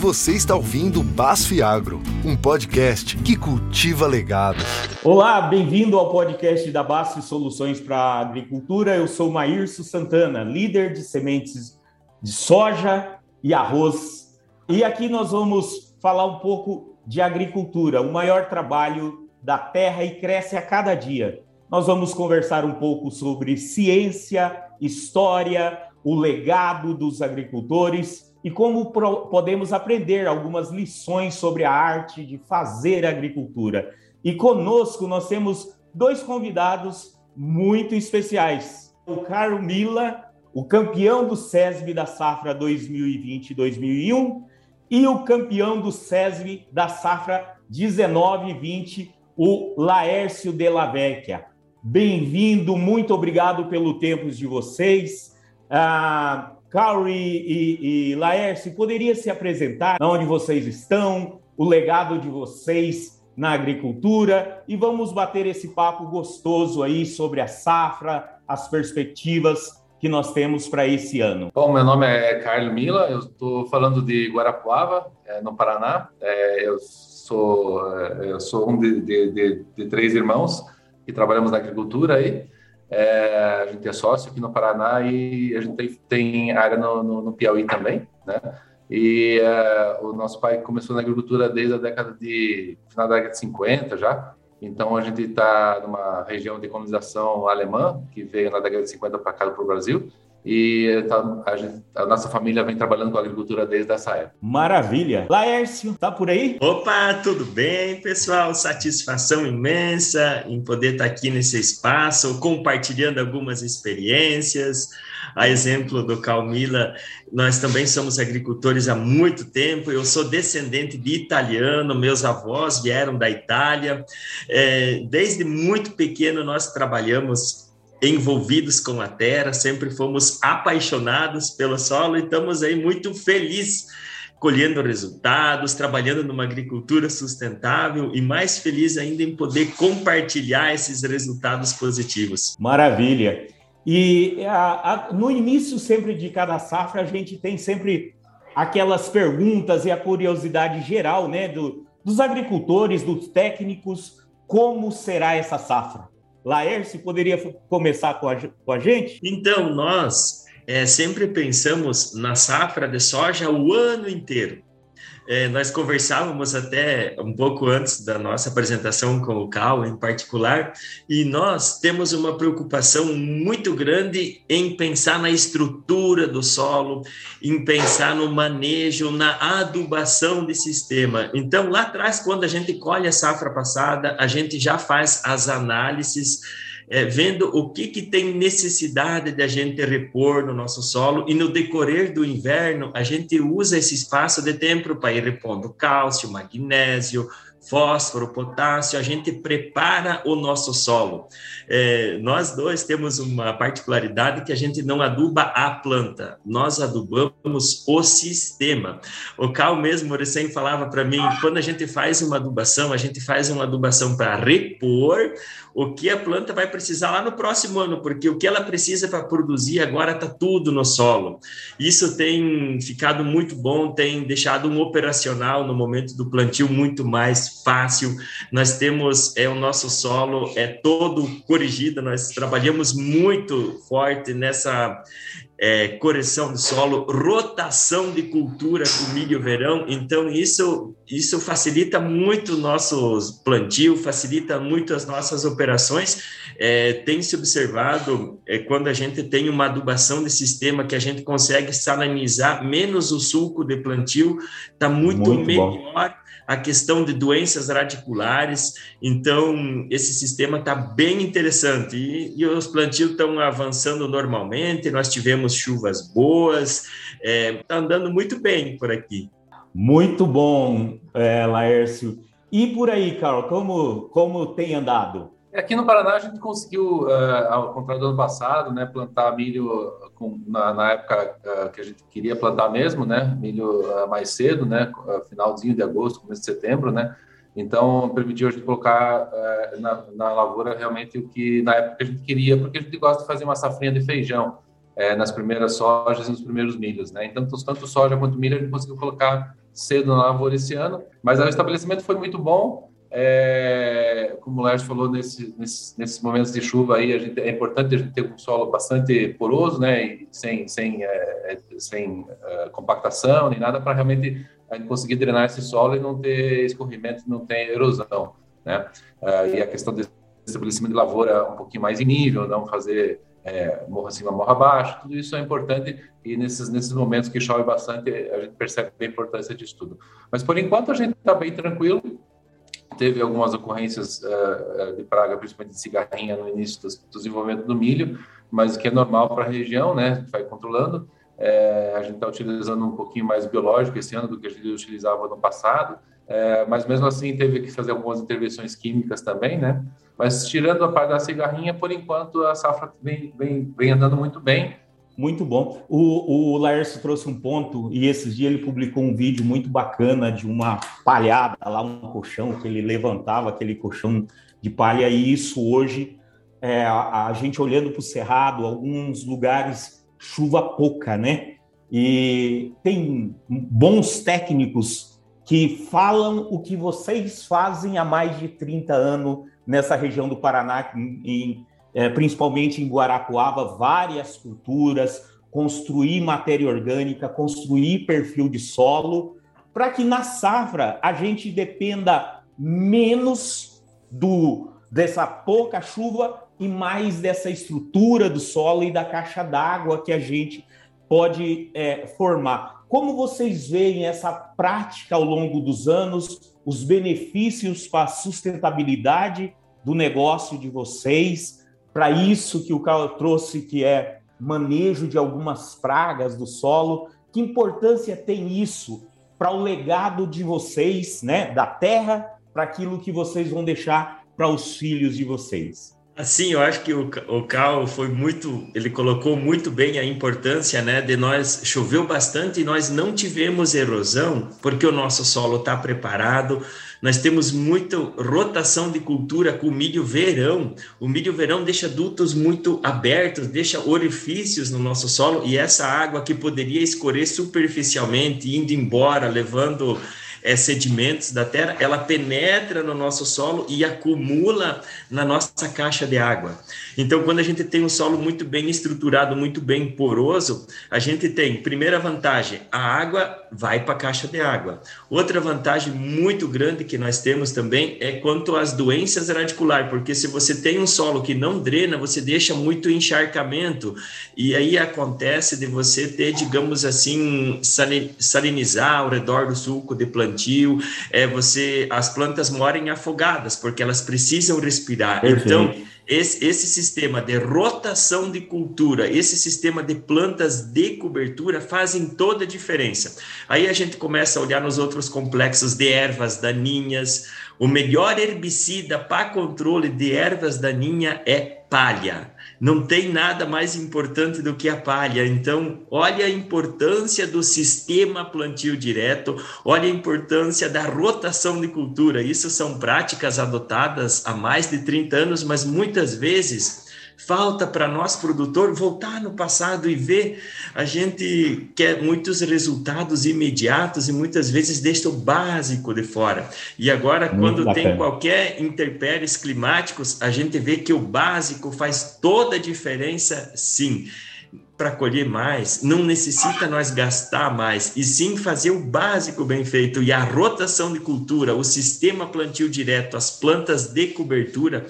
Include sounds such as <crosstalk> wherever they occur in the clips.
Você está ouvindo Basf Agro, um podcast que cultiva legados. Olá, bem-vindo ao podcast da Basf Soluções para a Agricultura. Eu sou Maírcio Santana, líder de sementes de soja e arroz. E aqui nós vamos falar um pouco de agricultura, o maior trabalho da terra e cresce a cada dia. Nós vamos conversar um pouco sobre ciência, história, o legado dos agricultores e como podemos aprender algumas lições sobre a arte de fazer agricultura. E conosco nós temos dois convidados muito especiais. O Carlos Mila, o campeão do SESB da safra 2020-2001 e o campeão do SESB da safra 19-20, o Laércio de la Vecchia. Bem-vindo, muito obrigado pelo tempo de vocês. Ah, Carl e, e, e Laércio, poderia se apresentar onde vocês estão, o legado de vocês na agricultura e vamos bater esse papo gostoso aí sobre a safra, as perspectivas que nós temos para esse ano. Bom, meu nome é Carlos Mila, eu estou falando de Guarapuava, é, no Paraná. É, eu sou é, eu sou um de, de, de, de três irmãos que trabalhamos na agricultura aí. É, a gente é sócio aqui no Paraná e a gente tem, tem área no, no, no, Piauí também, né? E é, o nosso pai começou na agricultura desde a década de final da década de 50 já. Então a gente está numa região de colonização alemã que veio na década de 50 para cá para o Brasil e tá, a, gente, a, nossa família vem trabalhando com agricultura desde essa época. Maravilha. Laércio, tá por aí? Opa, tudo bem, pessoal? Satisfação imensa em poder estar aqui nesse espaço, compartilhando algumas experiências. A exemplo do Calmila, nós também somos agricultores há muito tempo. Eu sou descendente de italiano, meus avós vieram da Itália. É, desde muito pequeno, nós trabalhamos envolvidos com a terra, sempre fomos apaixonados pelo solo e estamos aí muito felizes colhendo resultados, trabalhando numa agricultura sustentável e mais feliz ainda em poder compartilhar esses resultados positivos. Maravilha! E a, a, no início sempre de cada safra a gente tem sempre aquelas perguntas e a curiosidade geral, né, do, dos agricultores, dos técnicos, como será essa safra? Laércio, poderia começar com a, com a gente? Então, nós é, sempre pensamos na safra de soja o ano inteiro. É, nós conversávamos até um pouco antes da nossa apresentação com o Cal, em particular, e nós temos uma preocupação muito grande em pensar na estrutura do solo, em pensar no manejo, na adubação de sistema. Então, lá atrás, quando a gente colhe a safra passada, a gente já faz as análises é, vendo o que, que tem necessidade de a gente repor no nosso solo, e no decorrer do inverno, a gente usa esse espaço de tempo para ir repondo cálcio, magnésio, fósforo, potássio, a gente prepara o nosso solo. É, nós dois temos uma particularidade que a gente não aduba a planta, nós adubamos o sistema. O Cal mesmo recém falava para mim, quando a gente faz uma adubação, a gente faz uma adubação para repor o que a planta vai precisar lá no próximo ano, porque o que ela precisa para produzir agora está tudo no solo. Isso tem ficado muito bom, tem deixado um operacional no momento do plantio muito mais fácil. Nós temos é o nosso solo é todo corrigido, nós trabalhamos muito forte nessa é, correção do solo, rotação de cultura com milho verão. Então, isso, isso facilita muito o nosso plantio, facilita muito as nossas operações. É, tem se observado é, quando a gente tem uma adubação de sistema que a gente consegue salinizar menos o sulco de plantio, está muito, muito melhor. Bom a questão de doenças radiculares. Então, esse sistema está bem interessante e, e os plantios estão avançando normalmente. Nós tivemos chuvas boas, está é, tá andando muito bem por aqui. Muito bom, é, Laércio. E por aí, Carl, como, como tem andado? Aqui no Paraná a gente conseguiu, uh, ao contrário do ano passado, né, plantar milho com, na, na, época uh, que a gente queria plantar mesmo, né, milho uh, mais cedo, né, finalzinho de agosto, começo de setembro, né, então permitiu a gente colocar na, na, lavoura realmente o que na época a gente queria, porque a gente gosta de fazer uma safrinha de feijão nas primeiras sojas e nos primeiros milhos, né, então tanto soja quanto milho a gente conseguiu colocar cedo na lavoura esse ano, mas o estabelecimento foi muito bom. É, como o Lércio falou, nesse, nesse, nesses momentos de chuva aí, gente, é importante a gente ter um solo bastante poroso, né, e sem, sem, é, é sem é, compactação nem nada, para realmente a gente conseguir drenar esse solo e não ter escorrimento, não ter erosão, né. É, e a questão de estabelecimento de lavoura um pouquinho mais em nível, não fazer é, morro acima, morro abaixo, tudo isso é importante e nesses, nesses momentos que chove bastante, a gente percebe a importância disso tudo. Mas por enquanto a gente está bem tranquilo, teve algumas ocorrências uh, de praga, principalmente de cigarrinha no início do, do desenvolvimento do milho, mas que é normal para a região, né? A gente vai controlando. É, a gente está utilizando um pouquinho mais biológico esse ano do que a gente utilizava no passado, é, mas mesmo assim teve que fazer algumas intervenções químicas também, né? Mas tirando a parte da cigarrinha, por enquanto a safra vem, vem, vem andando muito bem. Muito bom. O, o Laércio trouxe um ponto, e esses dias ele publicou um vídeo muito bacana de uma palhada lá, um colchão, que ele levantava aquele colchão de palha, e isso hoje, é, a, a gente olhando para o Cerrado, alguns lugares, chuva pouca, né? E tem bons técnicos que falam o que vocês fazem há mais de 30 anos nessa região do Paraná, em, é, principalmente em Guarapuava, várias culturas, construir matéria orgânica, construir perfil de solo, para que na safra a gente dependa menos do dessa pouca chuva e mais dessa estrutura do solo e da caixa d'água que a gente pode é, formar. Como vocês veem essa prática ao longo dos anos, os benefícios para a sustentabilidade do negócio de vocês, para isso que o Carlos trouxe, que é manejo de algumas pragas do solo. Que importância tem isso para o legado de vocês, né, da terra, para aquilo que vocês vão deixar para os filhos de vocês? Assim, eu acho que o, o Cal foi muito, ele colocou muito bem a importância, né, de nós choveu bastante e nós não tivemos erosão, porque o nosso solo está preparado, nós temos muita rotação de cultura com o milho verão. O milho verão deixa dutos muito abertos, deixa orifícios no nosso solo e essa água que poderia escorrer superficialmente, indo embora, levando é, sedimentos da terra, ela penetra no nosso solo e acumula na nossa caixa de água. Então, quando a gente tem um solo muito bem estruturado, muito bem poroso, a gente tem, primeira vantagem, a água vai para a caixa de água. Outra vantagem muito grande que nós temos também é quanto às doenças radiculares, porque se você tem um solo que não drena, você deixa muito encharcamento, e aí acontece de você ter, digamos assim, salinizar ao redor do sulco de plantio é você as plantas morem afogadas porque elas precisam respirar. Perfeito. Então, esse, esse sistema de rotação de cultura, esse sistema de plantas de cobertura fazem toda a diferença. Aí a gente começa a olhar nos outros complexos de ervas daninhas. O melhor herbicida para controle de ervas daninhas é palha não tem nada mais importante do que a palha. Então, olha a importância do sistema plantio direto, olha a importância da rotação de cultura. Isso são práticas adotadas há mais de 30 anos, mas muitas vezes Falta para nós, produtor, voltar no passado e ver. A gente quer muitos resultados imediatos e muitas vezes deixa o básico de fora. E agora, Muito quando bacana. tem qualquer intempéries climáticos, a gente vê que o básico faz toda a diferença, sim para colher mais, não necessita nós gastar mais, e sim fazer o básico bem feito. E a rotação de cultura, o sistema plantio direto, as plantas de cobertura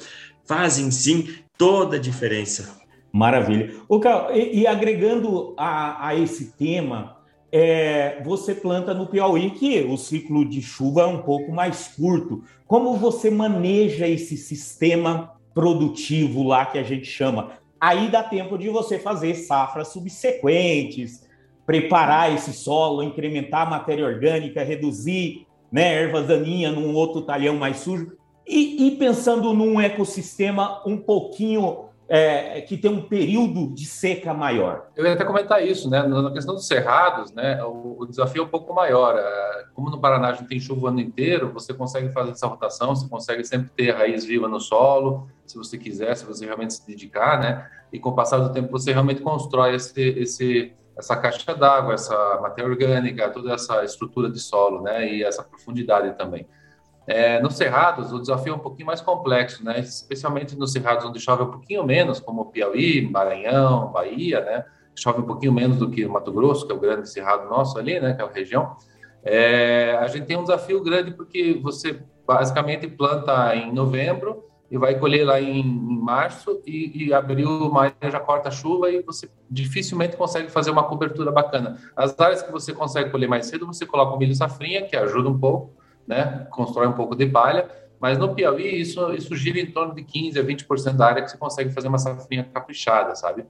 fazem sim toda a diferença. Maravilha. O Carl, e, e, agregando a, a esse tema, é, você planta no Piauí, que o ciclo de chuva é um pouco mais curto. Como você maneja esse sistema produtivo lá que a gente chama? Aí dá tempo de você fazer safras subsequentes, preparar esse solo, incrementar a matéria orgânica, reduzir né, ervas daninhas num outro talhão mais sujo. E, e pensando num ecossistema um pouquinho é, que tem um período de seca maior. Eu ia até comentar isso, né? Na questão dos cerrados, né? O, o, desafio é um pouco maior. É, como no Paraná a gente tem chuva o ano inteiro, você consegue fazer essa rotação, você consegue sempre ter raiz viva no solo, se você quiser, se você realmente se dedicar, né? E com o passar do tempo você realmente constrói esse, esse essa caixa d'água, essa matéria orgânica, toda essa estrutura de solo, né? E essa profundidade também. É, nos cerrados, o desafio é um pouquinho mais complexo, né? Especialmente nos cerrados onde chove um pouquinho menos, como Piauí, Maranhão, Bahia, né? Chove um pouquinho menos do que Mato Grosso, que é o grande cerrado nosso ali, né? Aquela região. É, a gente tem um desafio grande porque você basicamente planta em novembro e vai colher lá em, em março e, e abril, maio já corta chuva e você dificilmente consegue fazer uma cobertura bacana. As áreas que você consegue colher mais cedo, você coloca o milho safrinha, que ajuda um pouco, né? Constrói um pouco de palha, mas no Piauí isso, isso gira em torno de 15 a 20% da área que você consegue fazer uma safrinha caprichada, sabe?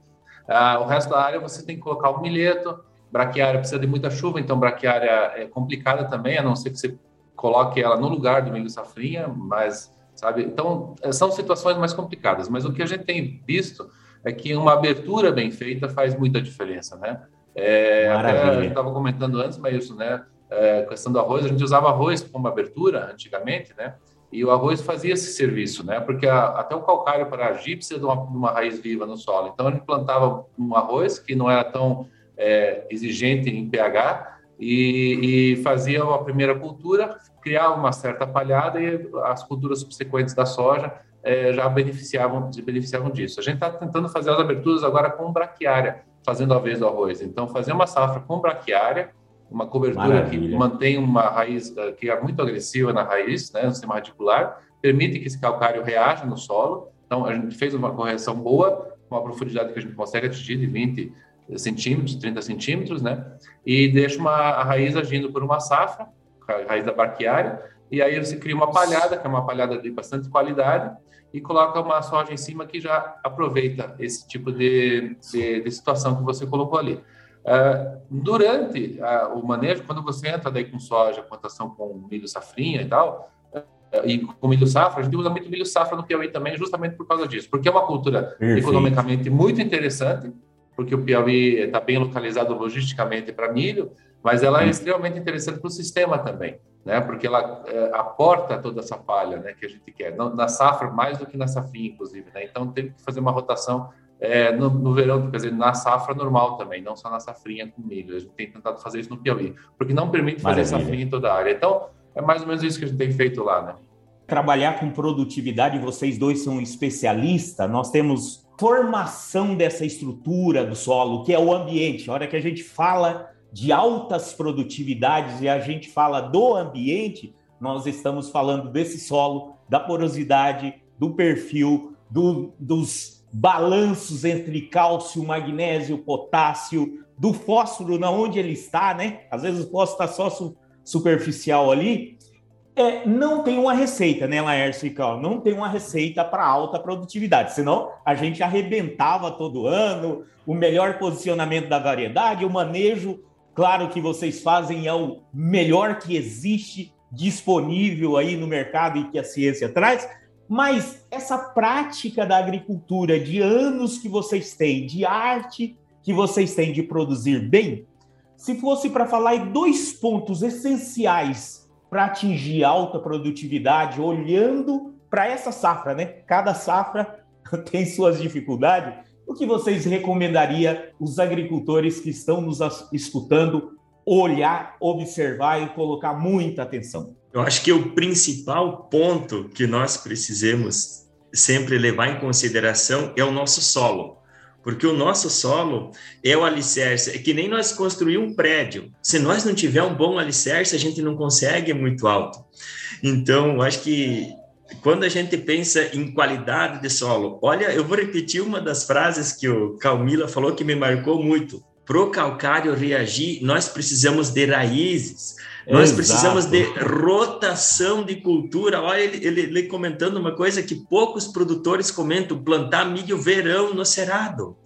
Ah, o resto da área você tem que colocar o milheto, braquiária precisa de muita chuva, então braquiária é complicada também, a não ser que você coloque ela no lugar do milho safrinha, mas sabe? Então, eh, são situações mais complicadas, mas o que a gente tem visto é que uma abertura bem feita faz muita diferença, né? É, até a gente estava comentando antes, mas isso, né? É, questão do arroz, a gente usava arroz como abertura antigamente, né? E o arroz fazia esse serviço, né? Porque a, até o calcário para agir precisa de uma, de uma, raiz viva no solo. Então, a gente plantava um arroz que não era tão é, exigente em pH e, e fazia a primeira cultura, criava uma certa palhada e as culturas subsequentes da soja é, já beneficiavam, se beneficiavam disso. A gente está tentando fazer as aberturas agora com braquiária, fazendo a vez do arroz. Então, fazer uma safra com braquiária, uma cobertura Maravilha. que mantém uma raiz eh, que é muito agressiva na raiz, né, no sistema radicular, permite que esse calcário reaja no solo. Então, a gente fez uma correção boa, com uma profundidade que a gente consegue atingir de 20 centímetros, 30 centímetros, né? E deixa uma, a raiz agindo por uma safra, a raiz da barquiária, e aí você cria uma palhada, que é uma palhada de bastante qualidade, e coloca uma soja em cima que já aproveita esse tipo de, de, de situação que você colocou ali. Uh, durante uh, o manejo, quando você entra daí com soja, plantação com milho safrinha e tal, uh, e com milho safra, a gente usa muito milho safra no Piauí também, justamente por causa disso, porque é uma cultura Perfeito. economicamente muito interessante, porque o Piauí está bem localizado logisticamente para milho, mas ela é extremamente interessante para o sistema também, né? Porque ela é, aporta toda essa palha, né, que a gente quer, na safra mais do que na safrinha, inclusive, né? Então tem que fazer uma rotação é, no, no, verão, quer dizer, na safra normal também, não só na safrinha com milho. A gente tem tentado fazer isso no Piauí, porque não permite fazer Maravilha. safrinha em toda a área. Então é mais ou menos isso que a gente tem feito lá, né? Trabalhar com produtividade, vocês dois são especialistas. Nós temos formação dessa estrutura do solo, que é o ambiente. A hora que a gente fala de altas produtividades e a gente fala do ambiente, nós estamos falando desse solo, da porosidade, do perfil, do, dos balanços entre cálcio, magnésio, potássio, do fósforo, na onde ele está, né? Às vezes o fósforo está só su superficial ali, é, não tem uma receita, né, Laércio e? Não tem uma receita para alta produtividade, senão a gente arrebentava todo ano, o melhor posicionamento da variedade, o manejo, claro que vocês fazem é o melhor que existe disponível aí no mercado e que a ciência traz, mas essa prática da agricultura de anos que vocês têm, de arte que vocês têm de produzir bem, se fosse para falar em dois pontos essenciais para atingir alta produtividade, olhando para essa safra, né? Cada safra <laughs> tem suas dificuldades. O que vocês recomendaria os agricultores que estão nos escutando olhar, observar e colocar muita atenção? Eu acho que o principal ponto que nós precisamos sempre levar em consideração é o nosso solo. Porque o nosso solo é o alicerce, é que nem nós construir um prédio. Se nós não tiver um bom alicerce, a gente não consegue muito alto. Então, acho que quando a gente pensa em qualidade de solo, olha, eu vou repetir uma das frases que o Calmila falou que me marcou muito. Para o calcário reagir, nós precisamos de raízes. Nós Exato. precisamos de rotação de cultura. Olha, ele, ele, ele, comentando uma coisa que poucos produtores comentam: plantar milho verão no cerrado.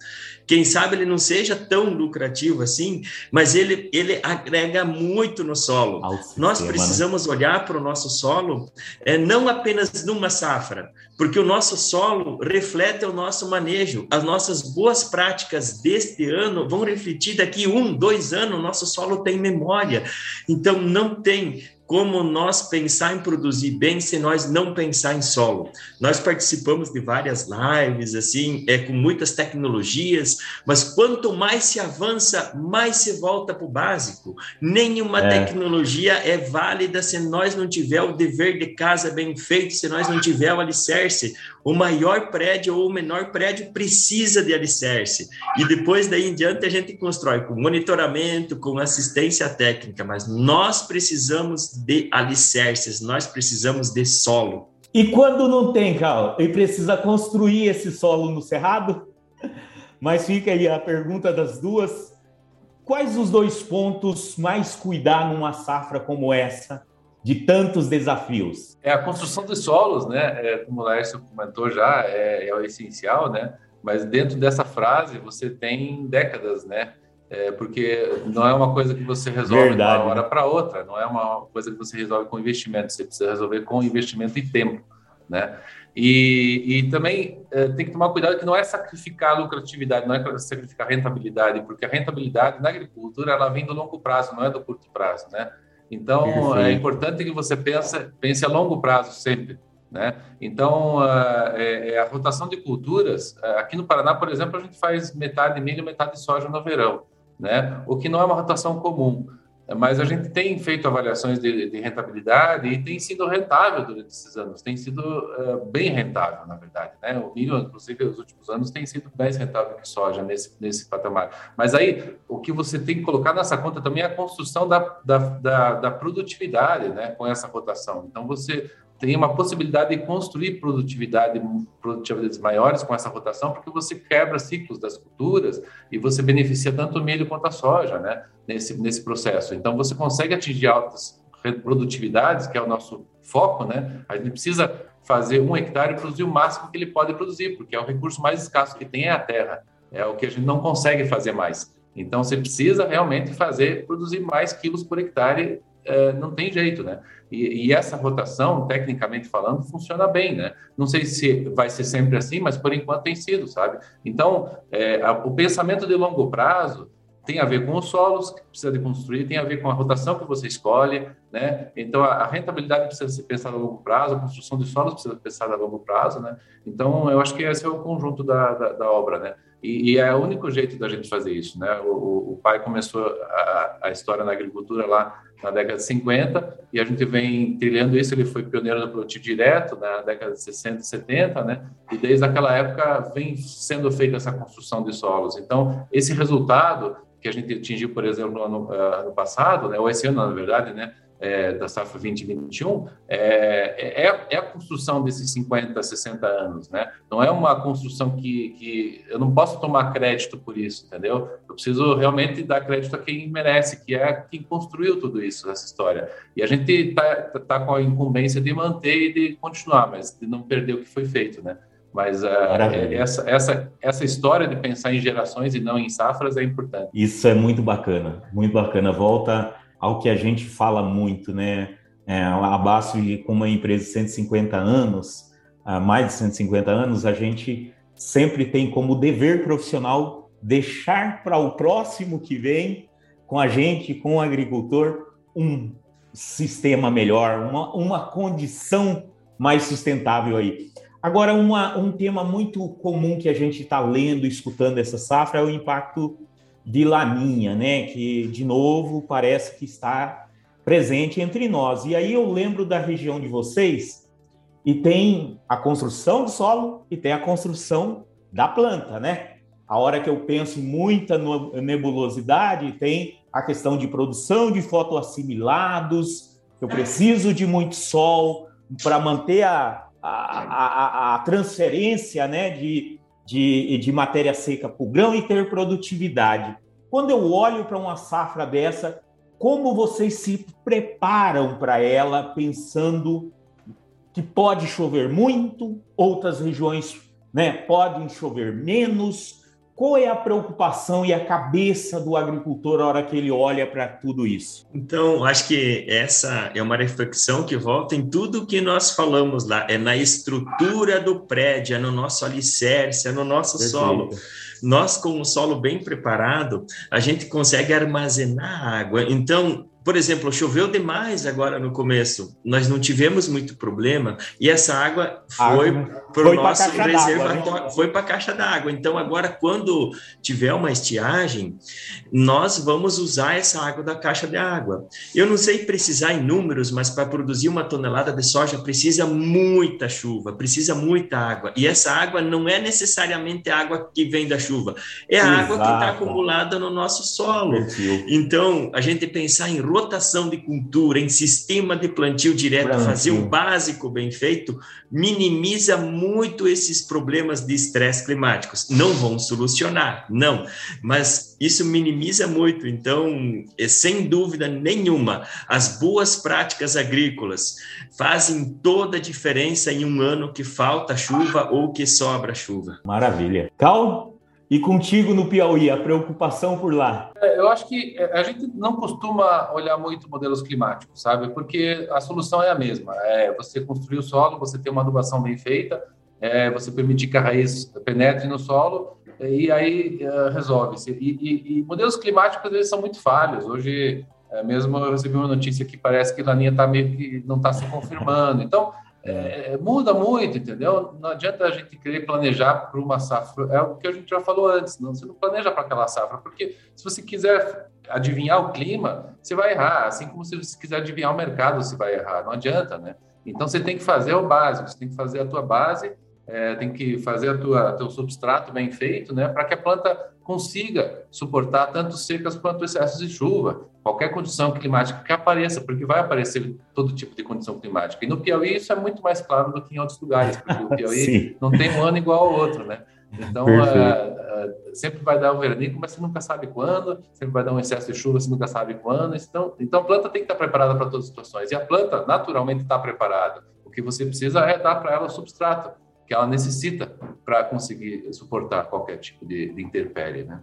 Quem sabe ele não seja tão lucrativo assim, mas ele, ele agrega muito no solo. Nós né? precisamos olhar para o nosso solo é, não apenas numa safra, porque o nosso solo reflete o nosso manejo. As nossas boas práticas deste ano vão refletir daqui um, dois anos, o nosso solo tem memória. Então, não tem como nós pensar em produzir bem se nós não pensar em solo. Nós participamos de várias lives, assim, é, com muitas tecnologias, mas quanto mais se avança, mais se volta para o básico. Nenhuma é. tecnologia é válida se nós não tiver o dever de casa bem feito, se nós não tiver o alicerce. O maior prédio ou o menor prédio precisa de alicerce. E depois daí em diante a gente constrói com monitoramento, com assistência técnica, mas nós precisamos de alicerces, nós precisamos de solo. E quando não tem, Carl, e precisa construir esse solo no cerrado? <laughs> Mas fica aí a pergunta das duas. Quais os dois pontos mais cuidar numa safra como essa, de tantos desafios? É a construção de solos, né? É, como o Laércio comentou já, é, é o essencial, né? Mas dentro dessa frase você tem décadas, né? É, porque não é uma coisa que você resolve Verdade, de uma hora né? para outra, não é uma coisa que você resolve com investimento, você precisa resolver com investimento e tempo, né? E, e também é, tem que tomar cuidado que não é sacrificar a lucratividade, não é sacrificar a rentabilidade, porque a rentabilidade na agricultura ela vem do longo prazo, não é do curto prazo, né? Então é importante que você pense, pense a longo prazo sempre. Né? Então, é, é, a rotação de culturas, aqui no Paraná, por exemplo, a gente faz metade milho, metade soja no verão né? o que não é uma rotação comum. Mas a gente tem feito avaliações de, de rentabilidade e tem sido rentável durante esses anos, tem sido uh, bem rentável, na verdade. Né? O milho, inclusive, nos últimos anos tem sido mais rentável que soja nesse, nesse patamar. Mas aí, o que você tem que colocar nessa conta também é a construção da, da, da, da produtividade né? com essa rotação. Então, você tem uma possibilidade de construir produtividade, produtividades maiores com essa rotação, porque você quebra ciclos das culturas e você beneficia tanto o milho quanto a soja, né? Nesse, nesse processo. Então, você consegue atingir altas produtividades, que é o nosso foco, né? A gente precisa fazer um hectare produzir o máximo que ele pode produzir, porque é o recurso mais escasso que tem é a terra. É o que a gente não consegue fazer mais. Então, você precisa realmente fazer, produzir mais quilos por hectare, é, não tem jeito, né? E, e, essa rotação, tecnicamente falando, funciona bem, né? Não sei se vai ser sempre assim, mas por enquanto tem sido, sabe? Então, é, a, o pensamento de longo prazo tem a ver com os solos que precisa de construir, tem a ver com a rotação que você escolhe, né? Então, a, rentabilidade precisa ser pensada a longo prazo, a construção de solos precisa ser pensada a longo prazo, né? Então, eu acho que esse é o conjunto da, da, da obra, né? E, e, é o único jeito da gente fazer isso, né? O, o pai começou a, a história na agricultura lá na década de 50, e a gente vem trilhando isso, ele foi pioneiro no plantio direto na década de 60 e 70, né? E desde aquela época vem sendo feita essa construção de solos. Então, esse resultado que a gente atingiu, por exemplo, no ano, uh, ano passado, né, ou esse ano, na verdade, né, é, da safra 2021 é, é, é, a construção desses 50, 60 anos, né? Não é uma construção que, que eu não posso tomar crédito por isso, entendeu? Eu preciso realmente dar crédito a quem merece, que é quem construiu tudo isso, essa história. E a gente está tá com a incumbência de manter e de continuar, mas de não perder o que foi feito, né? Mas uh, essa, essa, essa história de pensar em gerações e não em safras é importante. Isso é muito bacana, muito bacana. Volta ao que a gente fala muito, né? É, a BASF, como uma empresa de 150 anos, mais de 150 anos, a gente sempre tem como dever profissional deixar para o próximo que vem, com a gente, com o agricultor, um sistema melhor, uma, uma condição mais sustentável aí. Agora, uma, um tema muito comum que a gente está lendo, escutando essa safra é o impacto de Laninha, né? Que de novo parece que está presente entre nós. E aí eu lembro da região de vocês e tem a construção do solo e tem a construção da planta, né? A hora que eu penso em muita nebulosidade, tem a questão de produção de fotoassimilados, eu preciso de muito sol para manter a, a, a, a, transferência né, de, de, de matéria seca para o grão e ter produtividade. Quando eu olho para uma safra dessa, como vocês se preparam para ela, pensando que pode chover muito, outras regiões né, podem chover menos? Qual é a preocupação e a cabeça do agricultor na hora que ele olha para tudo isso? Então, acho que essa é uma reflexão que volta em tudo que nós falamos lá, é na estrutura do prédio, é no nosso alicerce, é no nosso Perfeito. solo. Nós, com o solo bem preparado, a gente consegue armazenar água. Então, por exemplo, choveu demais agora no começo, nós não tivemos muito problema e essa água foi para o nosso reservatório, né? foi para a caixa d'água. Então, agora, quando tiver uma estiagem, nós vamos usar essa água da caixa de água. Eu não sei precisar em números, mas para produzir uma tonelada de soja precisa muita chuva, precisa muita água. E essa água não é necessariamente a água que vem da chuva, é a Exato. água que está acumulada no nosso solo. Então, a gente pensar em rotação de cultura, em sistema de plantio direto, fazer o básico bem feito, minimiza muito esses problemas de estresse climáticos. Não vão solucionar, não, mas isso minimiza muito. Então, é, sem dúvida nenhuma, as boas práticas agrícolas fazem toda a diferença em um ano que falta chuva ou que sobra chuva. Maravilha. Cal, e contigo no Piauí, a preocupação por lá? É, eu acho que é, a gente não costuma olhar muito modelos climáticos, sabe? Porque a solução é a mesma. É você construir o solo, você ter uma adubação bem feita, é você permitir que a raiz penetre no solo e aí é, resolve-se. E, e, e, modelos climáticos eles são muito falhos. Hoje é, mesmo eu recebi uma notícia que parece que a Laninha tá meio que não está se confirmando. Então é, é, muda muito, entendeu? Não adianta a gente querer planejar para uma safra. É o que a gente já falou antes. Não, você não planeja para aquela safra, porque se você quiser adivinhar o clima, você vai errar. Assim como se você quiser adivinhar o mercado, você vai errar. Não adianta, né? Então você tem que fazer o básico. Você tem que fazer a tua base, é, tem que fazer a tua teu substrato bem feito, né? Para que a planta consiga suportar tanto secas quanto excessos de chuva, qualquer condição climática que apareça, porque vai aparecer todo tipo de condição climática. E no Piauí isso é muito mais claro do que em outros lugares, porque o <laughs> Piauí não tem um ano igual ao outro, né? Então, uh, uh, sempre vai dar um veranico, mas você nunca sabe quando, sempre vai dar um excesso de chuva, você nunca sabe quando. Então, então a planta tem que estar preparada para todas as situações. E a planta, naturalmente, está preparada. O que você precisa é dar para ela o substrato que ela necessita para conseguir suportar qualquer tipo de, de né?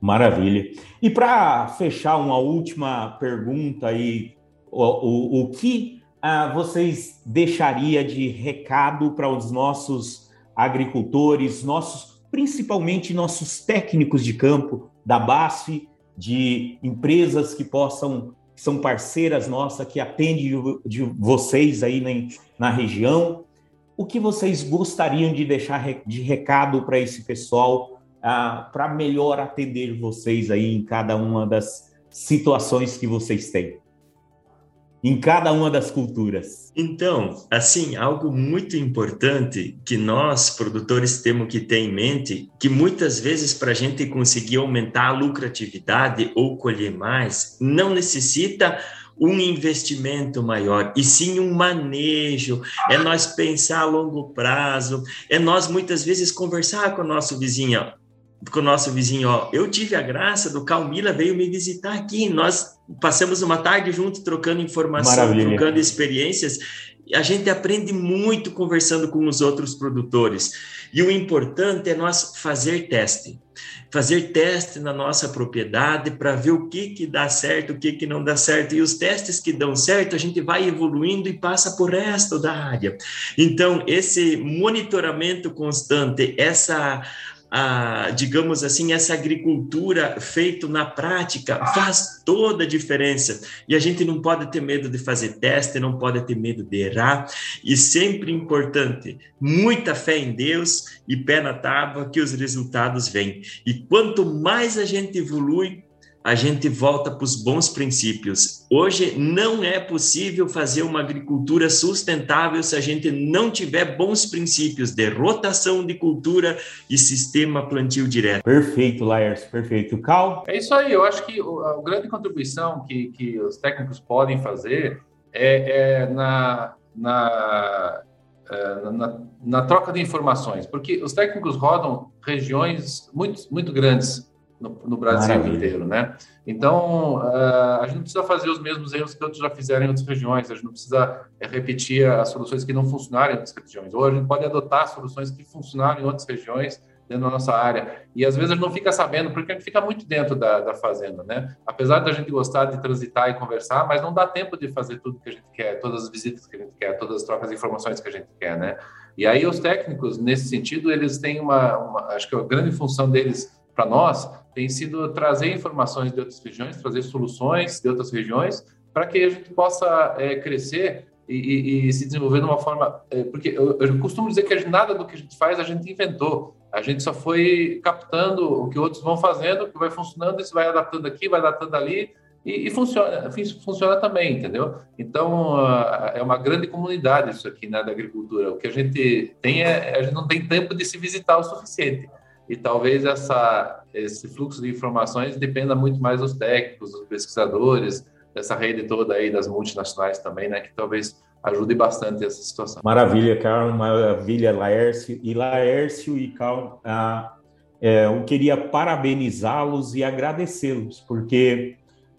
Maravilha. E para fechar uma última pergunta aí, o, o, o que ah, vocês deixaria de recado para os nossos agricultores, nossos, principalmente nossos técnicos de campo da BASF, de empresas que possam que são parceiras nossas que atendem de, de vocês aí na, na região o que vocês gostariam de deixar de recado para esse pessoal, ah, para melhor atender vocês aí em cada uma das situações que vocês têm? Em cada uma das culturas. Então, assim, algo muito importante que nós, produtores, temos que ter em mente, que muitas vezes, para a gente conseguir aumentar a lucratividade ou colher mais, não necessita um investimento maior, e sim um manejo, é nós pensar a longo prazo, é nós muitas vezes conversar com o nosso vizinho, com o nosso vizinho, ó, eu tive a graça do Calmila veio me visitar aqui, nós passamos uma tarde junto trocando informação, Maravilha. trocando experiências, a gente aprende muito conversando com os outros produtores. E o importante é nós fazer teste. Fazer teste na nossa propriedade para ver o que, que dá certo, o que, que não dá certo. E os testes que dão certo, a gente vai evoluindo e passa por resto da área. Então, esse monitoramento constante, essa a, digamos assim, essa agricultura feita na prática faz toda a diferença. E a gente não pode ter medo de fazer teste, não pode ter medo de errar. E sempre importante, muita fé em Deus e pé na tábua que os resultados vêm. E quanto mais a gente evolui, a gente volta para os bons princípios. Hoje não é possível fazer uma agricultura sustentável se a gente não tiver bons princípios de rotação de cultura e sistema plantio direto. Perfeito, Laércio, perfeito. Cal? É isso aí, eu acho que a grande contribuição que, que os técnicos podem fazer é, é na, na, é, na, na troca de informações, porque os técnicos rodam regiões muito, muito grandes no, no Brasil Maravilha. inteiro, né? Então, uh, a gente não precisa fazer os mesmos erros que outros já fizeram em outras regiões, a gente não precisa eh, repetir as soluções que não funcionaram em outras regiões, ou a gente pode adotar soluções que funcionaram em outras regiões dentro da nossa área. E às vezes a gente não fica sabendo, porque a gente fica muito dentro da, da fazenda, né? Apesar da gente gostar de transitar e conversar, mas não dá tempo de fazer tudo que a gente quer, todas as visitas que a gente quer, todas as trocas de informações que a gente quer, né? E aí os técnicos, nesse sentido, eles têm uma, uma acho que a grande função deles para nós tem sido trazer informações de outras regiões, trazer soluções de outras regiões, para que a gente possa é, crescer e, e, e, se desenvolver de uma forma. É, porque eu, eu, costumo dizer que nada do que a gente faz a gente inventou. A gente só foi captando o que outros vão fazendo, que vai funcionando, isso vai adaptando aqui, vai adaptando ali, e, e funciona, funciona também, entendeu? Então, uh, é uma grande comunidade isso aqui, né, da agricultura. O que a gente tem é, a gente não tem tempo de se visitar o suficiente. E talvez essa, esse fluxo de informações dependa muito mais dos técnicos, dos pesquisadores, dessa rede toda aí das multinacionais também, né, que talvez ajude bastante essa situação. Maravilha, Carl, maravilha, Laércio. E Laércio e Carl, ah, é, eu queria parabenizá-los e agradecê-los, porque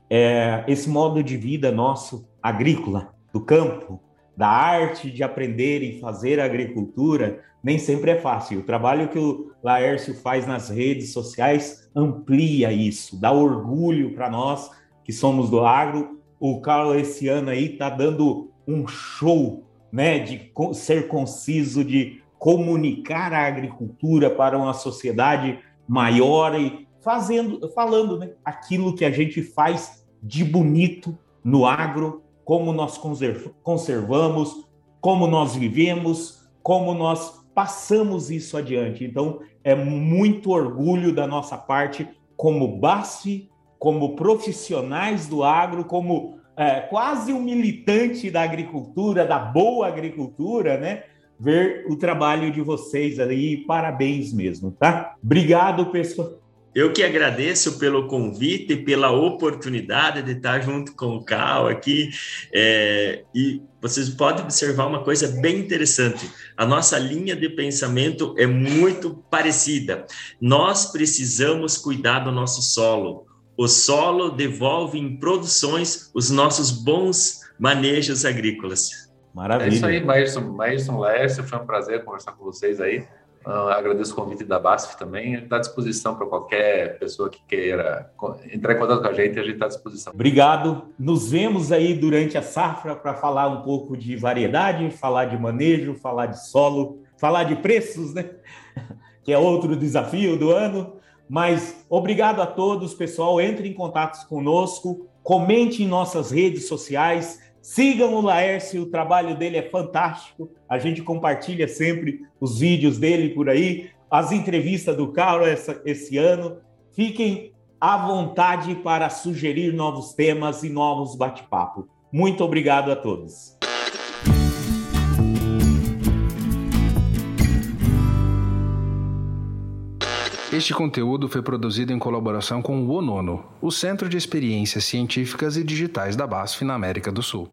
é, esse modo de vida nosso, agrícola, do campo, da arte de aprender e fazer agricultura, nem sempre é fácil. O trabalho que o Laércio faz nas redes sociais amplia isso, dá orgulho para nós que somos do agro. O Carlos esse ano aí está dando um show, né, de ser conciso, de comunicar a agricultura para uma sociedade maior e fazendo, falando, né, aquilo que a gente faz de bonito no agro, como nós conservamos, como nós vivemos, como nós passamos isso adiante. Então, é muito orgulho da nossa parte, como BASF, como profissionais do agro, como é, quase um militante da agricultura, da boa agricultura, né? Ver o trabalho de vocês ali, parabéns mesmo, tá? Obrigado, pessoal. Eu que agradeço pelo convite, pela oportunidade de estar junto com o Cal aqui. É, e vocês podem observar uma coisa bem interessante. A nossa linha de pensamento é muito parecida. Nós precisamos cuidar do nosso solo. O solo devolve em produções os nossos bons manejos agrícolas. Maravilha. É isso aí, Maírson, Maírson Lécio, foi um prazer conversar com vocês aí. Uh, agradeço o convite da BASF também. Está à disposição para qualquer pessoa que queira entrar em contato com a gente, a gente está à disposição. Obrigado. Nos vemos aí durante a safra para falar um pouco de variedade, falar de manejo, falar de solo, falar de preços, né? <laughs> que é outro desafio do ano. Mas obrigado a todos, pessoal. Entre em contato conosco, comente em nossas redes sociais Sigam o Laércio, o trabalho dele é fantástico. A gente compartilha sempre os vídeos dele por aí, as entrevistas do Carlos essa, esse ano. Fiquem à vontade para sugerir novos temas e novos bate-papo. Muito obrigado a todos. Este conteúdo foi produzido em colaboração com o ONONO, o Centro de Experiências Científicas e Digitais da BASF na América do Sul.